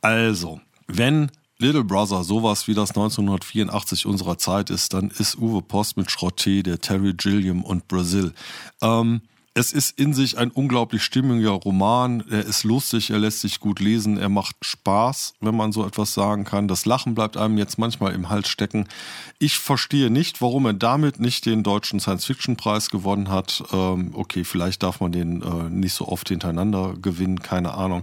Also, wenn Little Brother sowas wie das 1984 unserer Zeit ist, dann ist Uwe Post mit Schrotté, der Terry Gilliam und Brazil. Ähm, es ist in sich ein unglaublich stimmiger Roman. Er ist lustig, er lässt sich gut lesen, er macht Spaß, wenn man so etwas sagen kann. Das Lachen bleibt einem jetzt manchmal im Hals stecken. Ich verstehe nicht, warum er damit nicht den deutschen Science-Fiction-Preis gewonnen hat. Ähm, okay, vielleicht darf man den äh, nicht so oft hintereinander gewinnen, keine Ahnung.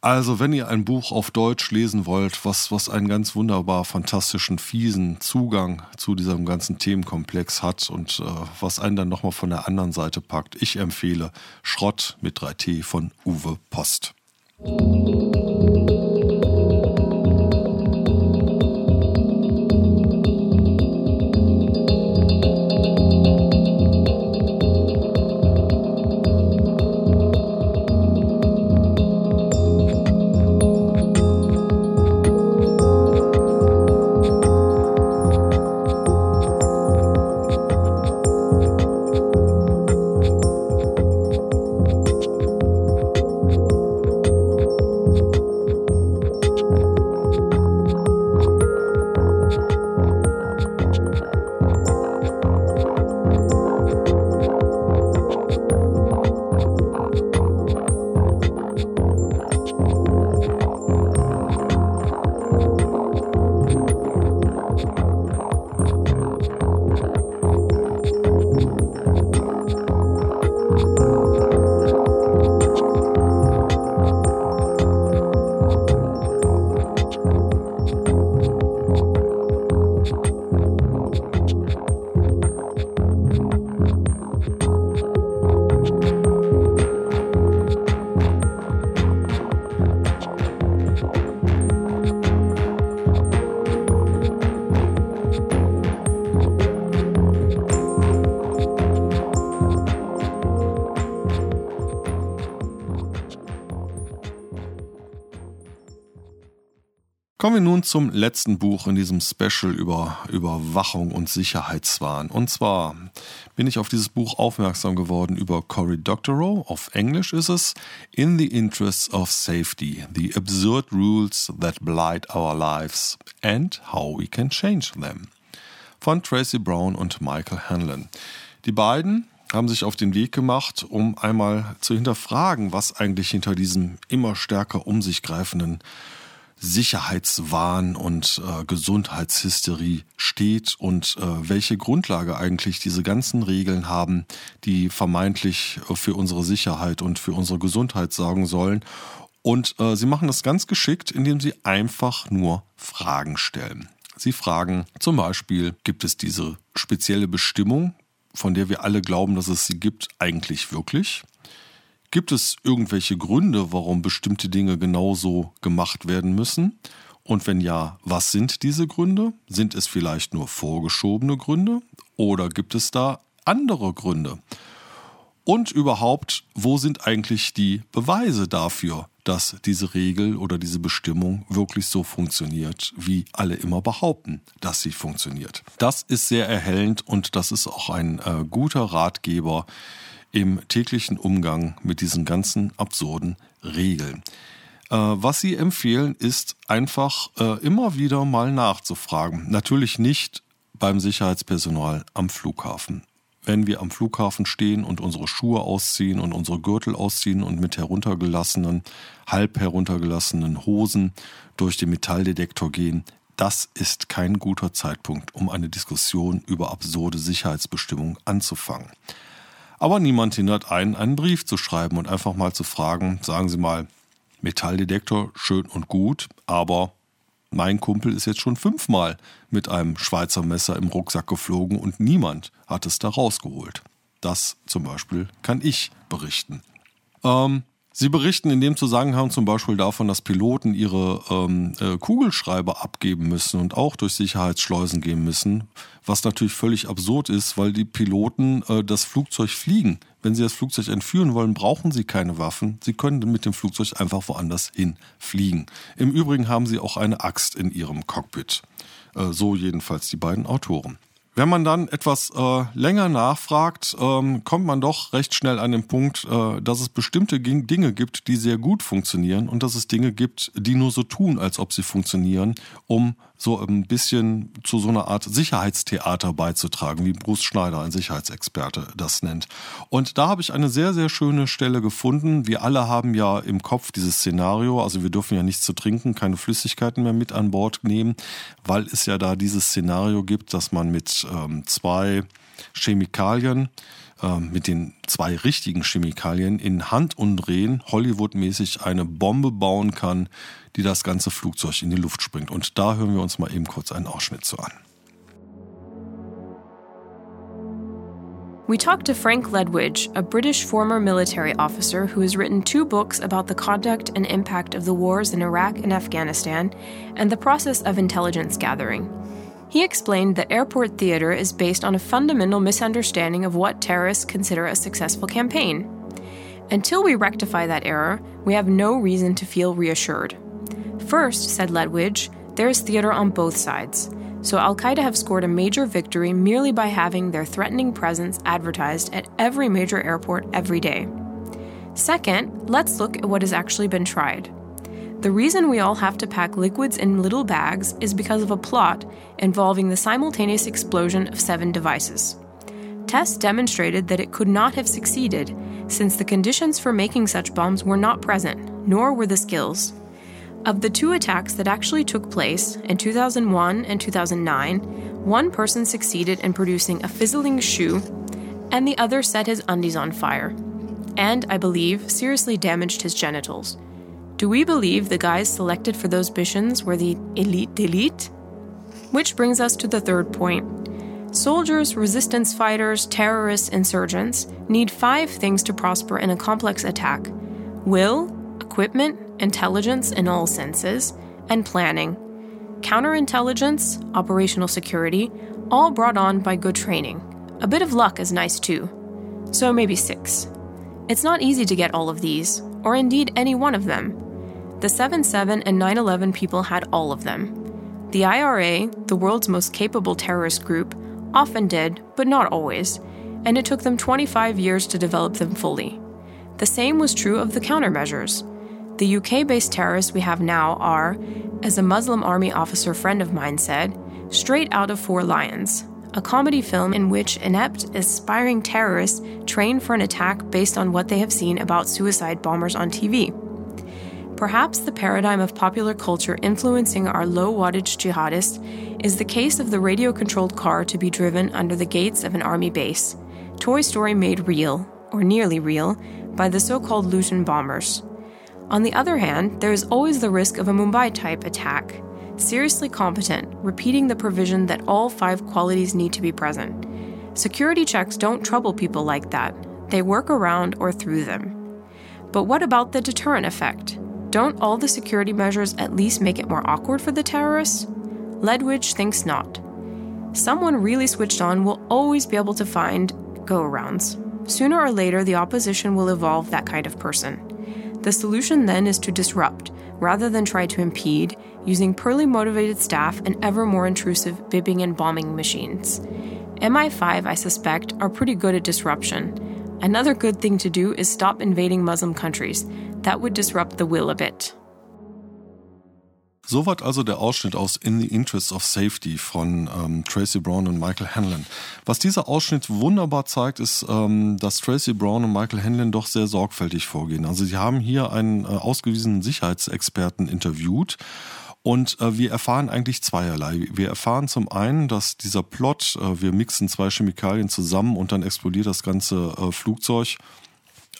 Also, wenn ihr ein Buch auf Deutsch lesen wollt, was, was einen ganz wunderbar fantastischen, fiesen Zugang zu diesem ganzen Themenkomplex hat und äh, was einen dann nochmal von der anderen Seite packt, ich empfehle Schrott mit 3T von Uwe Post. Wir nun zum letzten Buch in diesem Special über Überwachung und Sicherheitswahn. Und zwar bin ich auf dieses Buch aufmerksam geworden über Cory Doctorow. Auf Englisch ist es In the Interests of Safety: The Absurd Rules That Blight Our Lives and How We Can Change Them. Von Tracy Brown und Michael Hanlon. Die beiden haben sich auf den Weg gemacht, um einmal zu hinterfragen, was eigentlich hinter diesem immer stärker um sich greifenden Sicherheitswahn und äh, Gesundheitshysterie steht und äh, welche Grundlage eigentlich diese ganzen Regeln haben, die vermeintlich äh, für unsere Sicherheit und für unsere Gesundheit sorgen sollen. Und äh, sie machen das ganz geschickt, indem sie einfach nur Fragen stellen. Sie fragen zum Beispiel, gibt es diese spezielle Bestimmung, von der wir alle glauben, dass es sie gibt, eigentlich wirklich? Gibt es irgendwelche Gründe, warum bestimmte Dinge genauso gemacht werden müssen? Und wenn ja, was sind diese Gründe? Sind es vielleicht nur vorgeschobene Gründe oder gibt es da andere Gründe? Und überhaupt, wo sind eigentlich die Beweise dafür, dass diese Regel oder diese Bestimmung wirklich so funktioniert, wie alle immer behaupten, dass sie funktioniert? Das ist sehr erhellend und das ist auch ein äh, guter Ratgeber, im täglichen Umgang mit diesen ganzen absurden Regeln. Äh, was Sie empfehlen, ist einfach äh, immer wieder mal nachzufragen. Natürlich nicht beim Sicherheitspersonal am Flughafen. Wenn wir am Flughafen stehen und unsere Schuhe ausziehen und unsere Gürtel ausziehen und mit heruntergelassenen, halb heruntergelassenen Hosen durch den Metalldetektor gehen, das ist kein guter Zeitpunkt, um eine Diskussion über absurde Sicherheitsbestimmungen anzufangen. Aber niemand hindert einen, einen Brief zu schreiben und einfach mal zu fragen, sagen Sie mal, Metalldetektor schön und gut, aber mein Kumpel ist jetzt schon fünfmal mit einem Schweizer Messer im Rucksack geflogen und niemand hat es da rausgeholt. Das zum Beispiel kann ich berichten. Ähm, Sie berichten in dem Zusammenhang zum Beispiel davon, dass Piloten ihre ähm, äh, Kugelschreiber abgeben müssen und auch durch Sicherheitsschleusen gehen müssen, was natürlich völlig absurd ist, weil die Piloten äh, das Flugzeug fliegen. Wenn sie das Flugzeug entführen wollen, brauchen sie keine Waffen. Sie können mit dem Flugzeug einfach woanders hin fliegen. Im Übrigen haben sie auch eine Axt in ihrem Cockpit. Äh, so jedenfalls die beiden Autoren. Wenn man dann etwas äh, länger nachfragt, ähm, kommt man doch recht schnell an den Punkt, äh, dass es bestimmte Dinge gibt, die sehr gut funktionieren und dass es Dinge gibt, die nur so tun, als ob sie funktionieren, um so ein bisschen zu so einer Art Sicherheitstheater beizutragen, wie Bruce Schneider, ein Sicherheitsexperte, das nennt. Und da habe ich eine sehr, sehr schöne Stelle gefunden. Wir alle haben ja im Kopf dieses Szenario, also wir dürfen ja nichts zu trinken, keine Flüssigkeiten mehr mit an Bord nehmen, weil es ja da dieses Szenario gibt, dass man mit ähm, zwei Chemikalien, ähm, mit den zwei richtigen Chemikalien in Handumdrehen Hollywood-mäßig eine Bombe bauen kann, die das ganze Flugzeug in die Luft springt. Und da hören wir uns mal eben kurz einen Ausschnitt zu an. We talked to Frank Ledwidge, a British former military officer who has written two books about the conduct and impact of the wars in Iraq and Afghanistan and the process of intelligence gathering. He explained that airport theater is based on a fundamental misunderstanding of what terrorists consider a successful campaign. Until we rectify that error, we have no reason to feel reassured. First, said Ledwidge, there is theater on both sides. So Al Qaeda have scored a major victory merely by having their threatening presence advertised at every major airport every day. Second, let's look at what has actually been tried. The reason we all have to pack liquids in little bags is because of a plot involving the simultaneous explosion of seven devices. Tests demonstrated that it could not have succeeded, since the conditions for making such bombs were not present, nor were the skills. Of the two attacks that actually took place in 2001 and 2009, one person succeeded in producing a fizzling shoe, and the other set his undies on fire, and, I believe, seriously damaged his genitals. Do we believe the guys selected for those missions were the elite elite? Which brings us to the third point. Soldiers, resistance fighters, terrorists, insurgents need five things to prosper in a complex attack will, equipment, intelligence in all senses, and planning. Counterintelligence, operational security, all brought on by good training. A bit of luck is nice too. So maybe six. It's not easy to get all of these, or indeed any one of them. The 7 7 and 9 11 people had all of them. The IRA, the world's most capable terrorist group, often did, but not always, and it took them 25 years to develop them fully. The same was true of the countermeasures. The UK based terrorists we have now are, as a Muslim army officer friend of mine said, straight out of Four Lions, a comedy film in which inept, aspiring terrorists train for an attack based on what they have seen about suicide bombers on TV. Perhaps the paradigm of popular culture influencing our low wattage jihadists is the case of the radio controlled car to be driven under the gates of an army base. Toy Story made real, or nearly real, by the so called Luton bombers. On the other hand, there is always the risk of a Mumbai type attack. Seriously competent, repeating the provision that all five qualities need to be present. Security checks don't trouble people like that, they work around or through them. But what about the deterrent effect? Don't all the security measures at least make it more awkward for the terrorists? Ledwidge thinks not. Someone really switched on will always be able to find go arounds. Sooner or later, the opposition will evolve that kind of person. The solution then is to disrupt, rather than try to impede, using poorly motivated staff and ever more intrusive bibbing and bombing machines. MI5, I suspect, are pretty good at disruption. Another good thing to do is stop invading Muslim countries. That would disrupt the will a bit. Soweit also der Ausschnitt aus In the Interest of Safety von ähm, Tracy Brown und Michael Hanlon. Was dieser Ausschnitt wunderbar zeigt, ist, ähm, dass Tracy Brown und Michael Hanlon doch sehr sorgfältig vorgehen. Also sie haben hier einen äh, ausgewiesenen Sicherheitsexperten interviewt und äh, wir erfahren eigentlich zweierlei. Wir erfahren zum einen, dass dieser Plot, äh, wir mixen zwei Chemikalien zusammen und dann explodiert das ganze äh, Flugzeug,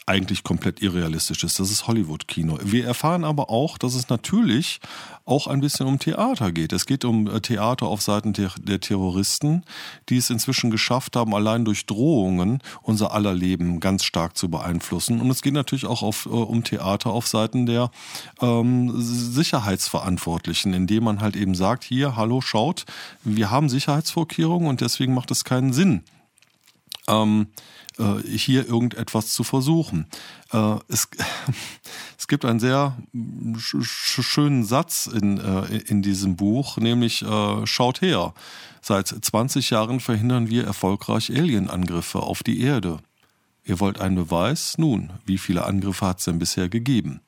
eigentlich komplett irrealistisch ist. Das ist Hollywood-Kino. Wir erfahren aber auch, dass es natürlich auch ein bisschen um Theater geht. Es geht um äh, Theater auf Seiten der, Terroristen, die es inzwischen geschafft haben, allein durch Drohungen unser aller Leben ganz stark zu beeinflussen. Und es geht natürlich auch auf, äh, um Theater auf Seiten der ähm, Sicherheitsverantwortlichen, indem man halt eben sagt, hier, hallo, schaut, wir haben Sicherheitsvorkehrungen und deswegen macht es keinen Sinn. Ähm, äh, hier irgendetwas zu versuchen. Äh, es, es gibt einen sehr schönen Satz in, äh, in diesem Buch, nämlich schaut her, seit 20 Jahren verhindern wir erfolgreich Alienangriffe auf die Erde. Ihr wollt einen Beweis? Nun, wie viele Angriffe hat es denn bisher gegeben?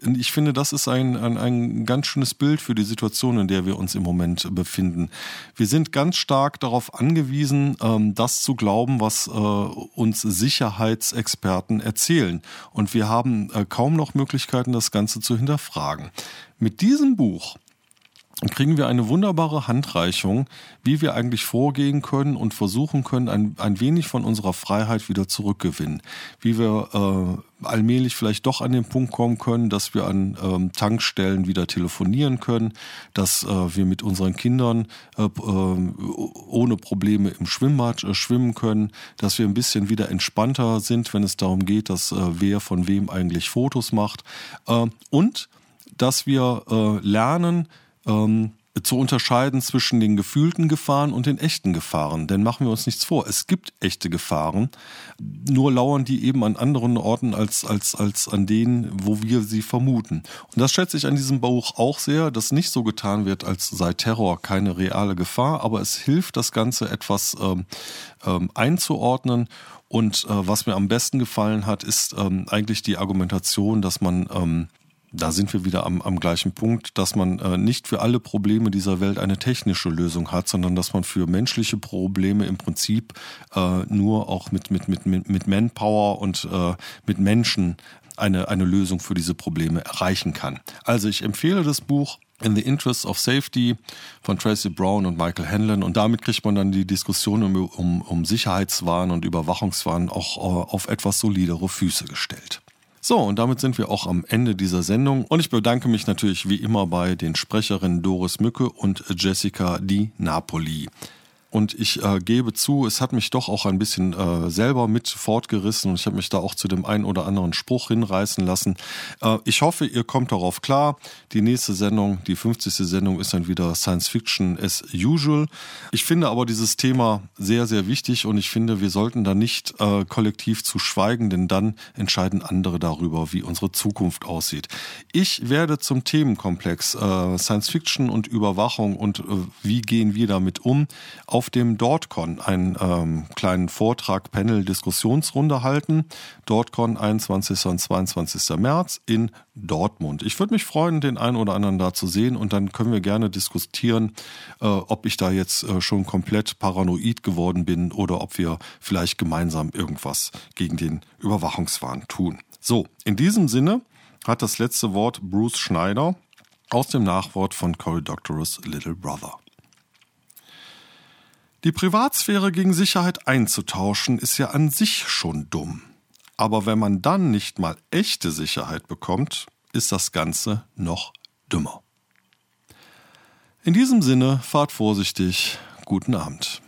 Ich finde, das ist ein, ein, ein ganz schönes Bild für die Situation, in der wir uns im Moment befinden. Wir sind ganz stark darauf angewiesen, ähm, das zu glauben, was äh, uns Sicherheitsexperten erzählen. Und wir haben äh, kaum noch Möglichkeiten, das Ganze zu hinterfragen. Mit diesem Buch kriegen wir eine wunderbare Handreichung, wie wir eigentlich vorgehen können und versuchen können, ein, ein wenig von unserer Freiheit wieder zurückgewinnen. Wie wir äh, allmählich vielleicht doch an den Punkt kommen können, dass wir an ähm, Tankstellen wieder telefonieren können, dass äh, wir mit unseren Kindern äh, äh ohne Probleme im Schwimmbad äh, schwimmen können, dass wir ein bisschen wieder entspannter sind, wenn es darum geht, dass äh, wer von wem eigentlich Fotos macht und dass wir lernen, ähm, zu unterscheiden zwischen den gefühlten Gefahren und den echten Gefahren. Denn machen wir uns nichts vor, es gibt echte Gefahren, nur lauern die eben an anderen Orten als, als, als an denen, wo wir sie vermuten. Und das schätze ich an diesem Buch auch sehr, dass nicht so getan wird, als sei Terror keine reale Gefahr, aber es hilft, das Ganze etwas ähm, ähm, einzuordnen. Und äh, was mir am besten gefallen hat, ist ähm, eigentlich die Argumentation, dass man ähm, da sind wir wieder am, am gleichen Punkt, dass man äh, nicht für alle Probleme dieser Welt eine technische Lösung hat, sondern dass man für menschliche Probleme im Prinzip äh, nur auch mit, mit, mit, mit Manpower und äh, mit Menschen eine, eine Lösung für diese Probleme erreichen kann. Also ich empfehle das Buch In the Interest of Safety von Tracy Brown und Michael Hanlon und damit kriegt man dann die Diskussion um, um, um Sicherheitswahn und Überwachungswahn auch äh, auf etwas solidere Füße gestellt. So, und damit sind wir auch am Ende dieser Sendung. Und ich bedanke mich natürlich wie immer bei den Sprecherinnen Doris Mücke und Jessica Di Napoli. Und ich äh, gebe zu, es hat mich doch auch ein bisschen äh, selber mit fortgerissen und ich habe mich da auch zu dem einen oder anderen Spruch hinreißen lassen. Äh, ich hoffe, ihr kommt darauf klar. Die nächste Sendung, die 50. Sendung, ist dann wieder Science Fiction as usual. Ich finde aber dieses Thema sehr, sehr wichtig und ich finde, wir sollten da nicht äh, kollektiv zu schweigen, denn dann entscheiden andere darüber, wie unsere Zukunft aussieht. Ich werde zum Themenkomplex äh, Science Fiction und Überwachung und äh, wie gehen wir damit um auf dem DortCon einen ähm, kleinen Vortrag, Panel, Diskussionsrunde halten. DortCon 21. und 22. März in Dortmund. Ich würde mich freuen, den einen oder anderen da zu sehen und dann können wir gerne diskutieren, äh, ob ich da jetzt äh, schon komplett paranoid geworden bin oder ob wir vielleicht gemeinsam irgendwas gegen den Überwachungswahn tun. So, in diesem Sinne hat das letzte Wort Bruce Schneider aus dem Nachwort von Cory Doctorow's Little Brother. Die Privatsphäre gegen Sicherheit einzutauschen, ist ja an sich schon dumm. Aber wenn man dann nicht mal echte Sicherheit bekommt, ist das Ganze noch dümmer. In diesem Sinne, fahrt vorsichtig, guten Abend.